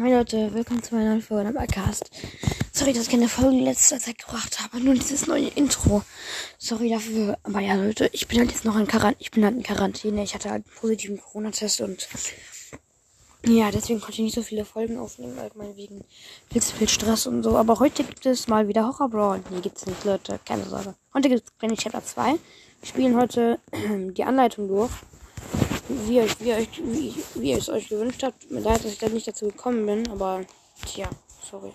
Hi Leute, willkommen zu meiner neuen Folge am Podcast. Sorry, dass ich keine Folge in letzter Zeit gebracht habe, nur dieses neue Intro. Sorry dafür, aber ja Leute, ich bin halt jetzt noch in Quarantäne, ich bin halt in Quarantäne, ich hatte halt einen positiven Corona-Test und ja, deswegen konnte ich nicht so viele Folgen aufnehmen, allgemein wegen viel zu viel Stress und so. Aber heute gibt es mal wieder Horror Brawl. Nee, gibt's nicht, Leute, keine Sorge. Heute gibt es Granny Chapter 2. Wir spielen heute die Anleitung durch wie, euch, wie, euch, wie, wie ihr es euch gewünscht habt. Mir leid, dass ich da nicht dazu gekommen bin, aber tja, sorry.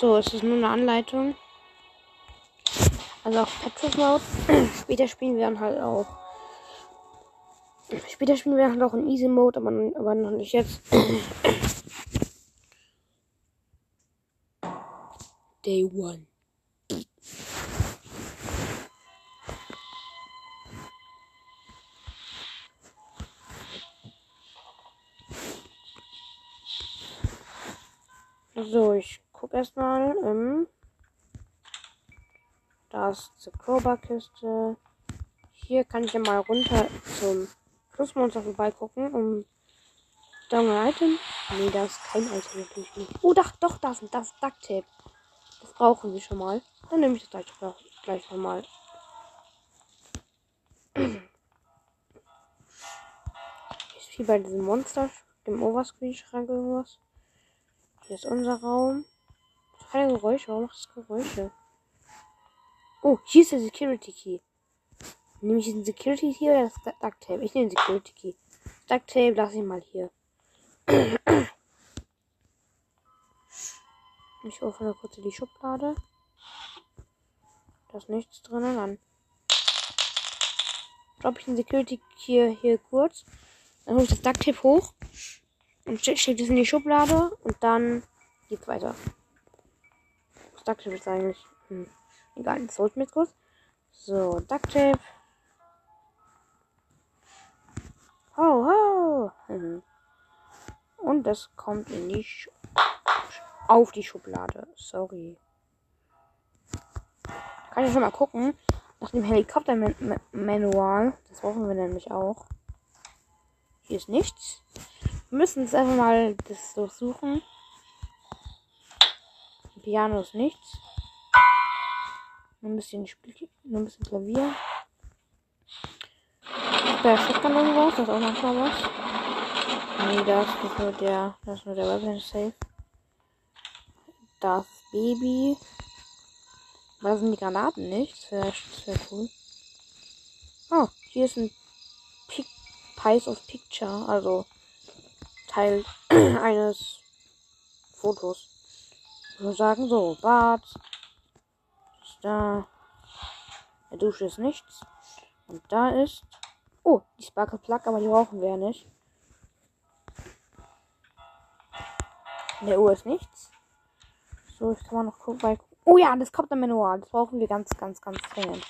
So, es ist nur eine Anleitung. Also auf Petrus Mode. Später spielen wir dann halt auch Später spielen wir auch in Easy Mode, aber, aber noch nicht jetzt. Day One. So, ich guck erstmal. Ähm, da ist die Crowbar-Kiste. Hier kann ich ja mal runter zum Plusmonster vorbeigucken, um Down Item. Nee, da ist kein Item natürlich nicht. Oh, doch, doch, das ist das Duct Tape. Das brauchen wir schon mal. Dann nehme ich das gleich, gleich nochmal. Ist wie bei diesem Monster, dem Overscreen-Schrank irgendwas. Hier ist unser Raum. Keine Geräusche. Warum macht das Geräusche? Oh, hier ist der Security Key. Nehme ich den Security Key oder das Duct Tape? Ich nehme den Security Key. Duct Tape lasse ich mal hier. Ich öffne kurz die Schublade. Da ist nichts drinnen. Dann droppe ich den Security Key hier kurz. Dann hole ich das Duct Tape hoch und stecke das in die Schublade und dann geht's weiter. Das Duct Tape ist eigentlich. Hm, egal, das mir jetzt kurz. So, Duct Tape. Ho, ho. Und das kommt in die Sch auf die Schublade. Sorry. Kann ich schon mal gucken. Nach dem Helikopter-Manual. Das brauchen wir nämlich auch. Hier ist nichts. Wir müssen jetzt einfach mal das durchsuchen. Piano ist nichts. Nur ein bisschen Spiel, nur ein bisschen Klavier bei der Shotgun irgendwas? Das ist auch manchmal was. Nee, das ist nur der, das ist nur der Weapon Safe. Das Baby. Da sind die Granaten nicht. Das wäre wär cool. Oh, hier ist ein Pic Piece of Picture, also Teil eines Fotos. Ich würde sagen, so, Bad. Ist da. Der Dusche ist nichts. Und da ist Oh, die Sparkle Plug, aber die brauchen wir ja nicht. In der Uhr ist nichts. So, ich kann mal noch gucken. Oh ja, das kommt im Manual. Das brauchen wir ganz, ganz, ganz dringend.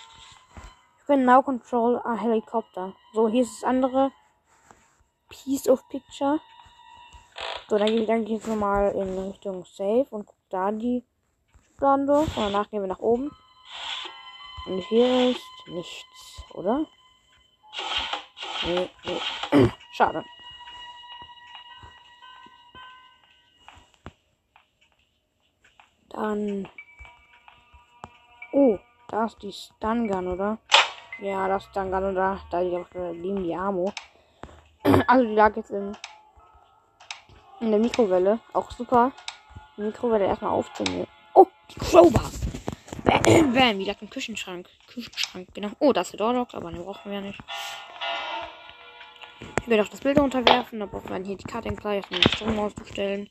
Ich bin Now Control a Helikopter. So, hier ist das andere Piece of Picture. So, dann gehe ich, dann gehe ich nochmal in Richtung Safe und gucke da die Schubladen durch. Und danach gehen wir nach oben. Und hier ist nichts, oder? Nee, nee. Schade. Dann. Oh, da ist die Stun Gun, oder? Ja, das ist Stun Gun, oder? Da liegen die Ammo. Also, die lag jetzt in, in der Mikrowelle. Auch super. Die Mikrowelle erstmal aufzunehmen. Oh, die Crowbar. Bam, bam, die lag im Küchenschrank. Küchenschrank, genau. Oh, das ist der Doorlock, aber den brauchen wir ja nicht. Werde auch das Bild unterwerfen. Da braucht man hier die Karte gleich auf den Strom auszustellen.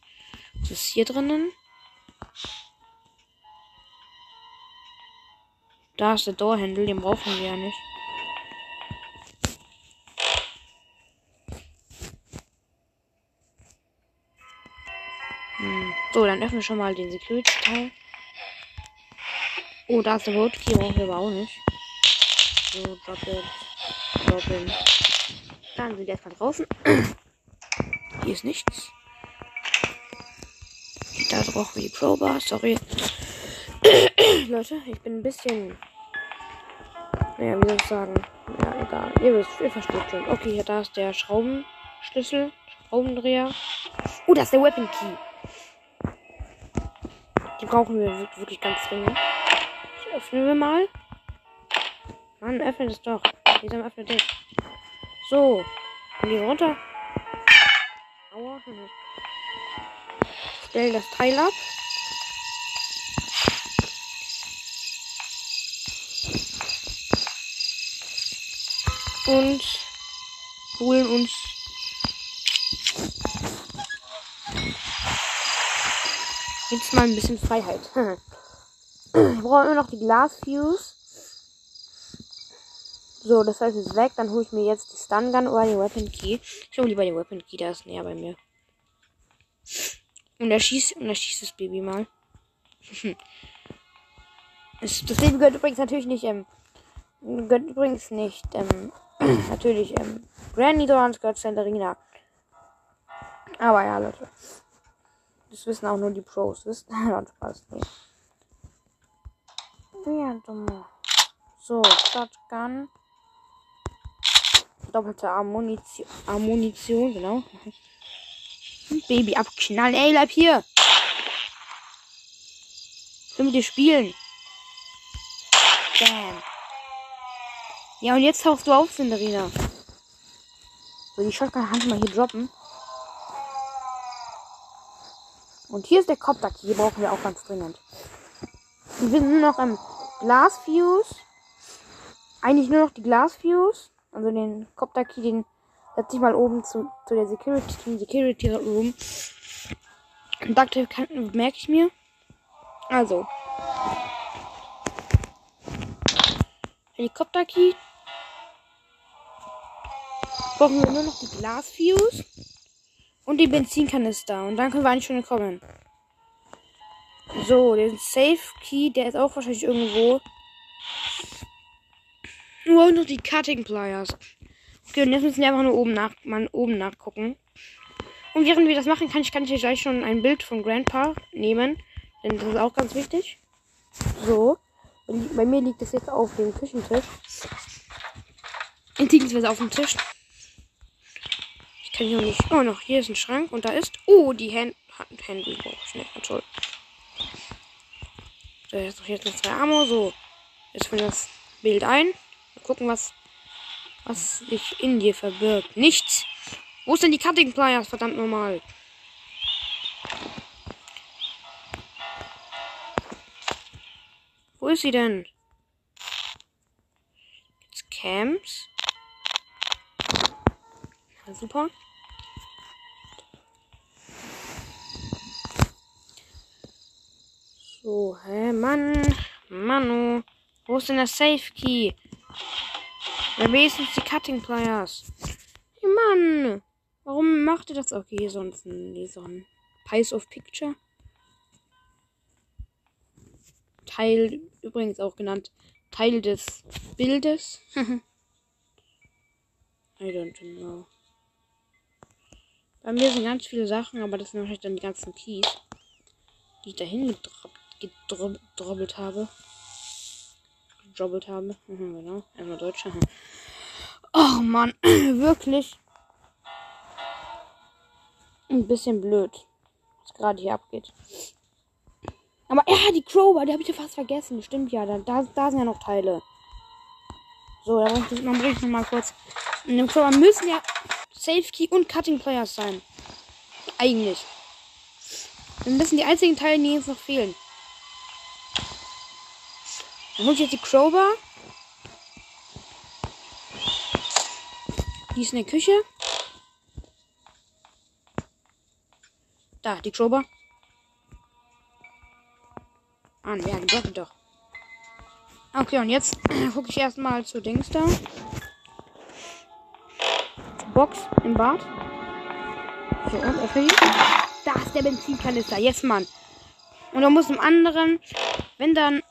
Was ist hier drinnen? Da ist der Doorhandle, den brauchen wir ja nicht. Hm. So, dann öffnen wir schon mal den Security-Teil. Oh, da ist der Road Key, brauchen wir aber auch nicht. So. Drop it. Dann sind wir erstmal draußen. Hier ist nichts. Da brauchen wir die Crowbar, sorry. Leute, ich bin ein bisschen. Naja, wie soll ich sagen? Ja, egal. Ihr wisst, ihr versteht schon. Okay, hier da ist der Schraubenschlüssel, Schraubendreher. Oh, das ist der Weapon Key. Die brauchen wir wirklich ganz dringend. Ich öffne wir mal. Mann, öffnet es doch. Wieso öffnet es? So. Gehen wir runter. Aua. Stell das Teil ab. Und holen uns jetzt mal ein bisschen Freiheit. Wir brauchen immer noch die Glasfuse. So, das heißt ist weg. Dann hole ich mir jetzt die Stun Gun oder den Weapon Key. Ich hole lieber den Weapon Key, der ist näher bei mir. Und er schießt, und er schießt das Baby mal. das, das Baby gehört übrigens natürlich nicht, ähm, gehört übrigens nicht, ähm, natürlich, ähm, Granny Dorans gehört Sandarina. Aber ja, Leute. Das wissen auch nur die Pros. Wissen? Spaß. Nee. Ja, dumme. So, Shotgun. Doppelte Ammunition, Ammunition genau. Baby abknallen. Ey, bleib hier. Ich will mit dir spielen. Bam. Ja, und jetzt tauchst du auf, Cinderina. So, die Shotgun kann ich mal hier droppen. Und hier ist der Copter Key. Brauchen wir auch ganz dringend. wir sind nur noch im Glasfuse. Eigentlich nur noch die Glasfuse. Also den Copter Key, den setze ich mal oben zu, zu der Security, zum Security Room. Ducktape merke ich mir. Also. Helikopter Key. Brauchen wir nur noch die Glasfuse. Und die Benzinkanister. Und dann können wir eigentlich schon kommen. So, den Safe Key, der ist auch wahrscheinlich irgendwo. Nur noch die Cutting Pliers. Okay, und jetzt müssen wir einfach nur oben, nach, mal oben nachgucken. Und während wir das machen, kann ich, kann ich gleich schon ein Bild von Grandpa nehmen. Denn das ist auch ganz wichtig. So. Und bei mir liegt es jetzt auf dem Küchentisch. Beziehungsweise auf dem Tisch. Kann ich noch nicht. Oh, noch. Hier ist ein Schrank und da ist. Oh, die Hand. Hände. Oh, schnell. Toll. So, jetzt noch, jetzt noch zwei Ammo. So. Jetzt füllen das Bild ein. Mal gucken, was, was sich in dir verbirgt. Nichts. Wo ist denn die Cutting Pliers? Verdammt normal. Wo ist sie denn? Jetzt Camps. Ja, super. So, hä, Mann. Manu. Wo ist denn der Safe Key? Wer wenigstens die Cutting Pliers? Hey, Mann. Warum macht ihr das? Okay, sonst ein, so ein Piece of Picture. Teil, übrigens auch genannt, Teil des Bildes. I don't know. Bei mir sind ganz viele Sachen, aber das sind wahrscheinlich dann die ganzen Keys, die ich dahin gedrobbelt habe. Gedrobbelt habe. Mhm, genau. Einmal Deutsch. Oh Mann, wirklich. Ein bisschen blöd, was gerade hier abgeht. Aber ja, die Crowbar, die habe ich ja fast vergessen. Stimmt ja, da, da, da sind ja noch Teile. So, da bringe ich, dann noch mal kurz. In dem Crowbar müssen ja Safe Key und Cutting Players sein. Eigentlich. Das müssen die einzigen Teile, die jetzt noch fehlen. Dann hol ich jetzt die Crowbar. Die ist in der Küche. Da, die Crowbar. An, ja, die doch, doch. Okay, und jetzt gucke ich erstmal zu Dings da. Box im Bad. So, und öffne. Da ist der Benzinkanister. Jetzt, Mann. Und dann muss im anderen, wenn dann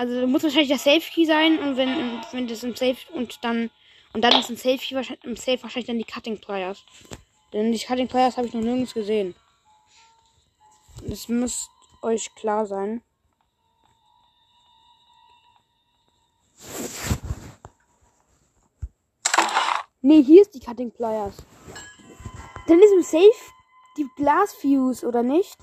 also muss wahrscheinlich das Safe Key sein und wenn, wenn das im Safe und dann und dann ist im Safe Key wahrscheinlich im Safe wahrscheinlich dann die Cutting Pliers. Denn die Cutting Pliers habe ich noch nirgends gesehen. Das müsst euch klar sein. Ne, hier ist die Cutting Pliers. Dann ist im Safe die Glasfuse, oder nicht?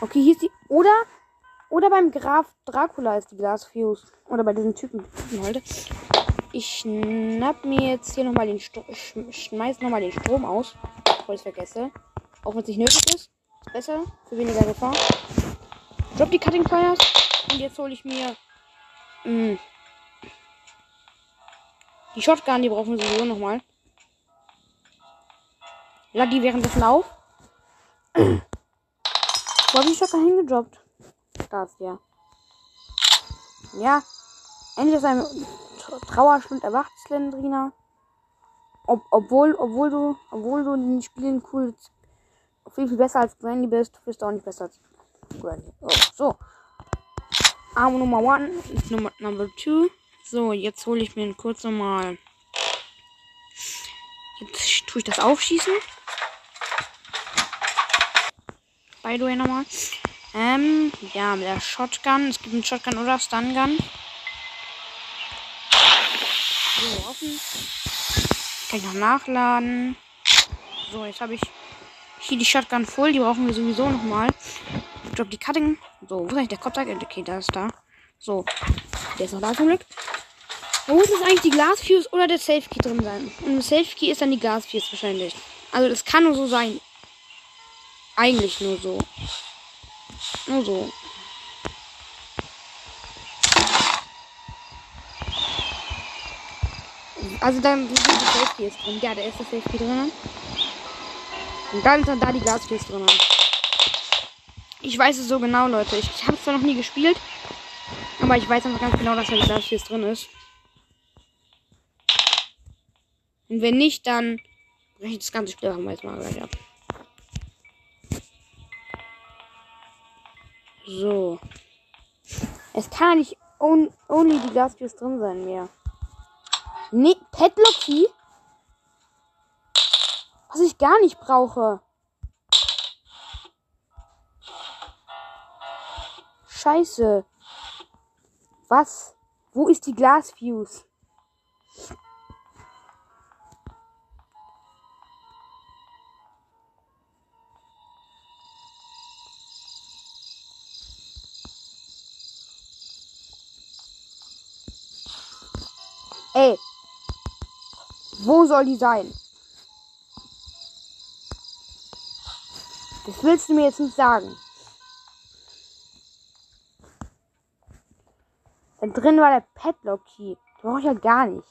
Okay, hier ist die. Oder. Oder beim Graf Dracula ist die Glass Fuse. Oder bei diesen Typen. Heute. Ich schnapp mir jetzt hier nochmal den Strom. Schmeiß nochmal den Strom aus. Bevor ich es vergesse. Auch wenn es nicht nötig ist. Ist besser. Für weniger Gefahr. Drop die Cutting Pliers. Und jetzt hole ich mir. Mh, mm, die Shotgun, die brauchen wir sowieso nochmal. Lad die währenddessen auf. Wo hab ich Shotgun hingedroppt? Da ist ja. Ja. Endlich aus einem Trauerstund erwacht, Slendrina. Ob, obwohl, obwohl du, obwohl du in den Spielen cool, viel, viel besser als Granny bist, bist du auch nicht besser als Granny. Oh, so. Arm Nummer 1, Nummer Number 2. So, jetzt hole ich mir kurz nochmal. Jetzt tue ich das aufschießen. Way nochmal. Ähm, ja, mit der Shotgun. Es gibt einen Shotgun oder Stun Gun. So, offen. Kann ich noch nachladen. So, jetzt habe ich hier die Shotgun voll. Die brauchen wir sowieso nochmal. Ich glaube, die Cutting. So, wo ist eigentlich der Kopf? Okay, da ist da. So, der ist noch da zum Glück. Wo muss es eigentlich die Glasfuse oder der Safe Key drin sein? Und im Safe Key ist dann die Glasfuse wahrscheinlich. Also das kann nur so sein. Eigentlich nur so. Nur so. Also dann sind die Safe Keys drin. Ja, da ist der Safe Key drin. Und dann ist dann da die Glasfuse drin. Ich weiß es so genau, Leute. Ich, ich habe es zwar noch nie gespielt, aber ich weiß einfach ganz genau, dass da die Glasfuse drin ist. Und wenn nicht, dann breche ich das ganze Spiel haben jetzt mal gleich ab. So. Es kann nicht on only die Glasfuse drin sein mehr. Nee, Padlock Key? Was ich gar nicht brauche. Scheiße. Was? Wo ist die Glasfuse? Ey. Wo soll die sein? Das willst du mir jetzt nicht sagen. Da drin war der Padlock Key. Brauche ich ja gar nicht.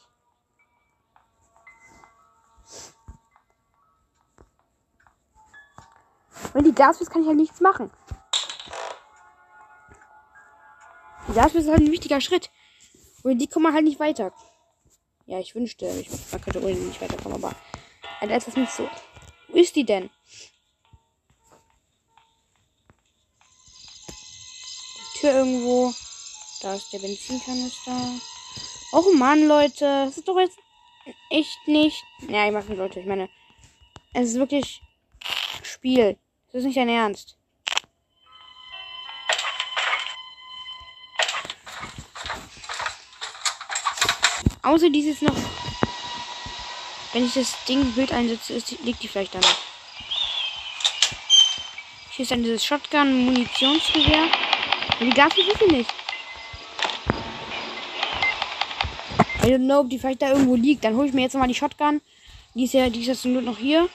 Und die Glasfist kann ich ja nichts machen. Die Glasfist ist halt ein wichtiger Schritt. Und die kommen halt nicht weiter. Ja, ich wünschte, ich, man könnte ohne nicht weiterkommen, aber ist das nicht so. Wo ist die denn? Die Tür irgendwo. Da ist der Benzinkanister. Och Mann, Leute. Das ist doch jetzt echt nicht. Ja, ich mach nicht, Leute. Ich meine, es ist wirklich Spiel. Das ist nicht dein Ernst. Außer dieses noch. Wenn ich das Ding Bild einsetze, ist, liegt die vielleicht da noch. Hier ist dann dieses Shotgun-Munitionsgewehr. Die Gafel ist sie nicht. I don't know, ob die vielleicht da irgendwo liegt. Dann hole ich mir jetzt mal die Shotgun. Die ist ja, die ist jetzt nur noch hier.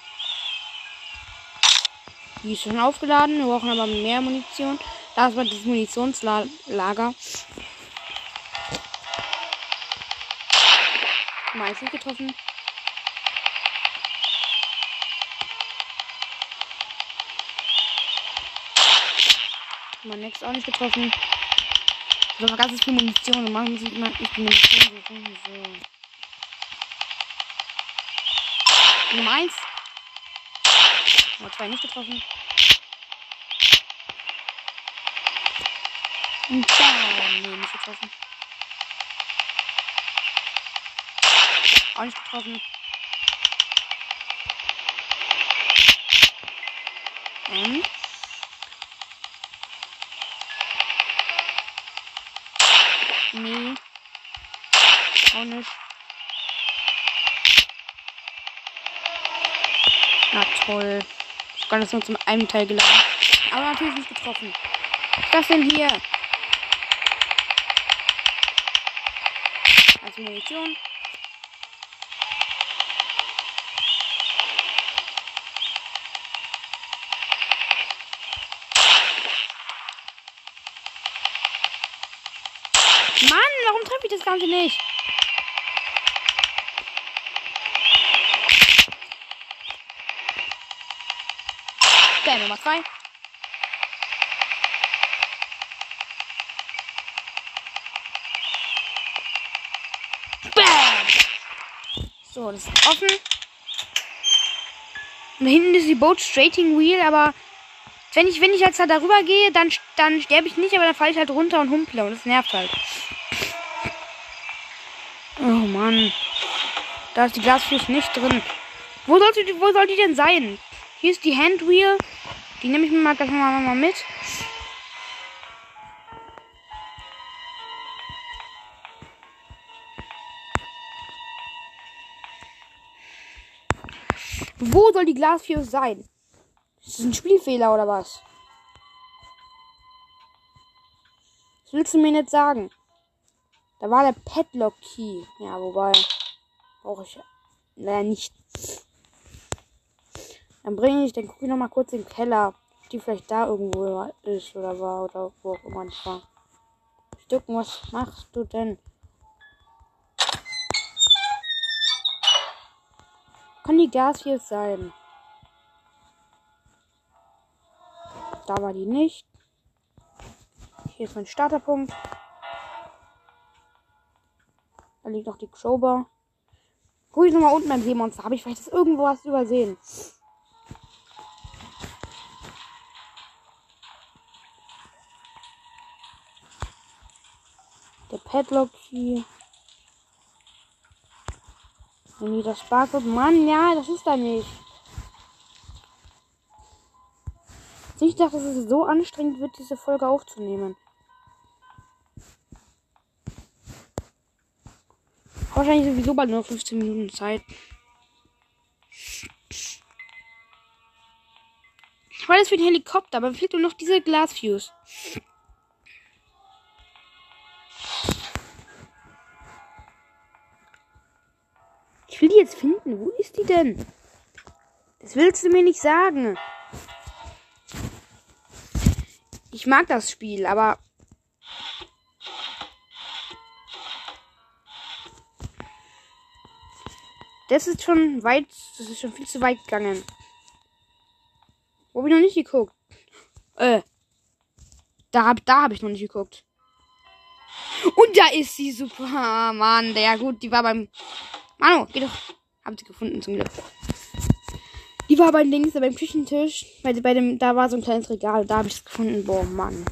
Die ist schon aufgeladen. Wir brauchen aber mehr Munition. Da ist aber das Munitionslager. Nummer 1 nicht getroffen. Nummer next auch nicht getroffen. So, aber ganz viel Munition. Und machen sie immer nicht die Munition. So. Nummer 1. Nummer 2 nicht getroffen. Und nee, nicht getroffen. Auch nicht getroffen. Und? Nee. auch nicht. Na toll. Ich kann das nur zum einen Teil geladen. Aber natürlich nicht getroffen. Was denn hier? Also Munition. Mann, warum treffe ich das Ganze nicht? Bam, Nummer 2. Bam! So, das ist offen. Und hinten ist die Boat Straighting Wheel, aber wenn ich, wenn ich jetzt da darüber gehe, dann, dann sterbe ich nicht, aber dann falle ich halt runter und humple und das nervt halt. Oh Mann. Da ist die Glasfluss nicht drin. Wo soll, die, wo soll die denn sein? Hier ist die Handwheel. Die nehme ich mir mal gleich mal, mal mit. Wo soll die Glasfuse sein? Ist das ein Spielfehler oder was? Was willst du mir nicht sagen? Da war der Padlock Key. Ja, wobei. Brauche ich leider nicht. Dann bringe ich, dann gucke ich noch mal kurz in den Keller, ob die vielleicht da irgendwo ist oder war oder wo auch immer ich war. Stücken, was machst du denn? Kann die Gas hier sein? Da war die nicht. Hier ist mein Starterpunkt. Da liegt noch die Crowbar. Guck ich nochmal unten beim Seemonster. Habe ich vielleicht das irgendwo was übersehen? Der Padlock hier. Nee, das Barcode. Mann, ja, das ist da nicht. Ich dachte, dass es so anstrengend wird, diese Folge aufzunehmen. Wahrscheinlich sowieso bald nur 15 Minuten Zeit. Ich war das für den Helikopter, aber fehlt nur noch diese Glasfuse. Ich will die jetzt finden. Wo ist die denn? Das willst du mir nicht sagen. Ich mag das Spiel, aber Das ist schon weit, das ist schon viel zu weit gegangen. Wo habe ich noch nicht geguckt? Äh. Da hab, da habe ich noch nicht geguckt. Und da ist sie, super. Mann, ja gut, die war beim. Manu, geh doch. Hab sie gefunden zum Glück. Die war bei links beim Küchentisch. Bei, bei dem, da war so ein kleines Regal. Da habe ich es gefunden. Boah, Mann.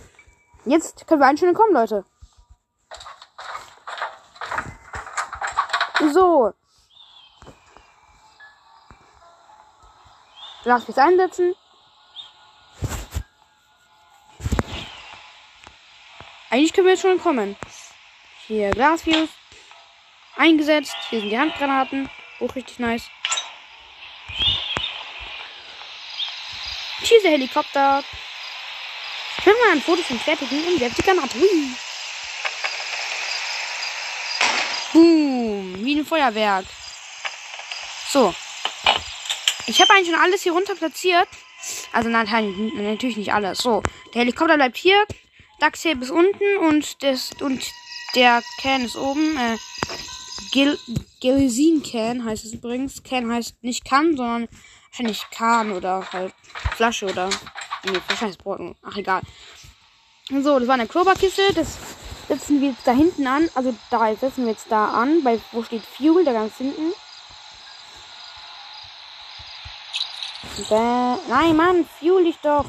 Jetzt können wir einstellen kommen, Leute. So. Lass mich einsetzen. Eigentlich können wir jetzt schon kommen. Hier Glasfuse. Eingesetzt. Hier sind die Handgranaten. Auch richtig nice. Schieße Helikopter. Ich will mal ein Foto vom fertigen und jetzt die Granate. Hui. Boom. Wie ein Feuerwerk. So. Ich habe eigentlich schon alles hier runter platziert. Also nein, natürlich nicht alles. So, der Helikopter bleibt hier. Ducktape ist unten und das und der Can ist oben. Äh, Gel Gelisin Can heißt es übrigens. Can heißt nicht kann, sondern wahrscheinlich Kahn oder halt Flasche oder. Nee, wahrscheinlich Brocken. Ach egal. So, das war eine Kloberkiste. Das setzen wir jetzt da hinten an. Also da setzen wir jetzt da an. Bei wo steht Fuel, da ganz hinten. Bäh. Nein, Mann, fuel dich doch.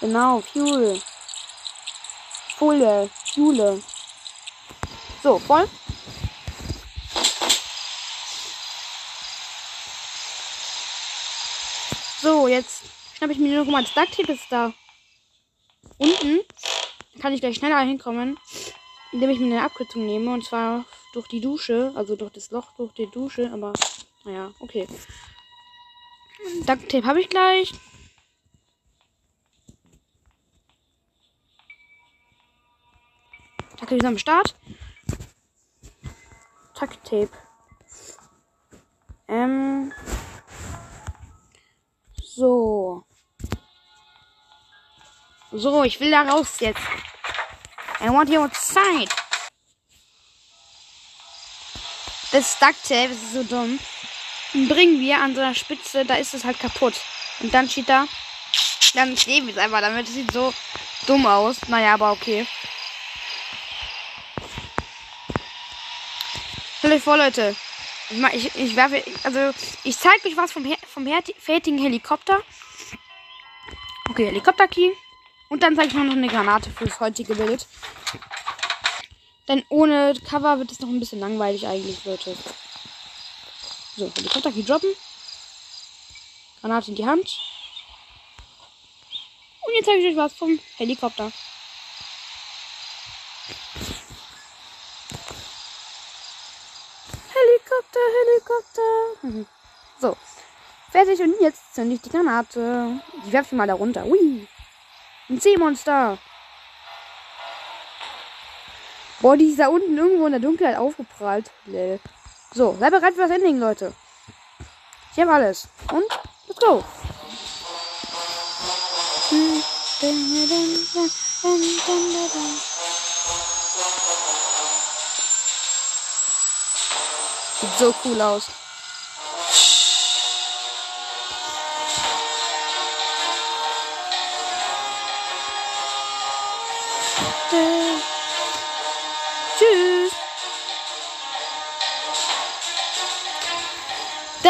Genau, fuel. Folie, fuele. So, voll. So, jetzt schnappe ich mir noch mal das ist da unten. Dann kann ich gleich schneller hinkommen, indem ich mir eine Abkürzung nehme. Und zwar durch die Dusche. Also durch das Loch durch die Dusche. Aber naja, okay. Ducktape habe ich gleich. Tackle wieder am Start. Tape. Ähm. So. So, ich will da raus jetzt. I want you outside. Das Ducktape ist so dumm. Und bringen wir an so einer Spitze, da ist es halt kaputt. Und dann steht da, dann kleben wir es einfach damit. Das sieht so dumm aus. Naja, aber okay. Stellt euch vor, Leute. Ich, ich, ich werfe, also ich zeige euch was vom, vom fertigen Helikopter. Okay, Helikopter-Key. Und dann zeige ich noch eine Granate fürs heutige Bild. Denn ohne Cover wird es noch ein bisschen langweilig eigentlich, Leute. So, Helikopter-Key droppen. Granate in die Hand. Und jetzt zeige ich euch was vom Helikopter. Helikopter, Helikopter. Mhm. So. Fertig und jetzt zünde ich die Granate. Ich werfe sie mal da runter. Ui. Ein Seemonster. Boah, die ist da unten irgendwo in der Dunkelheit aufgeprallt. So, sei bereit für das Ending, Leute. Ich habe alles. Und let's go. Sieht so cool aus. Tschüss.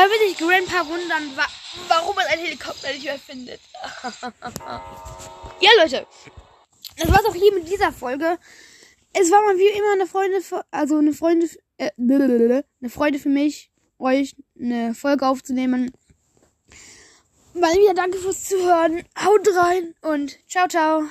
Da würde ich Grandpa wundern, wa warum man einen Helikopter nicht mehr findet. ja, Leute. Das war's auch hier mit dieser Folge. Es war mal wie immer eine Freunde, also eine Freunde, äh, eine Freude für mich, euch eine Folge aufzunehmen. Mal wieder danke fürs Zuhören. Haut rein und ciao, ciao.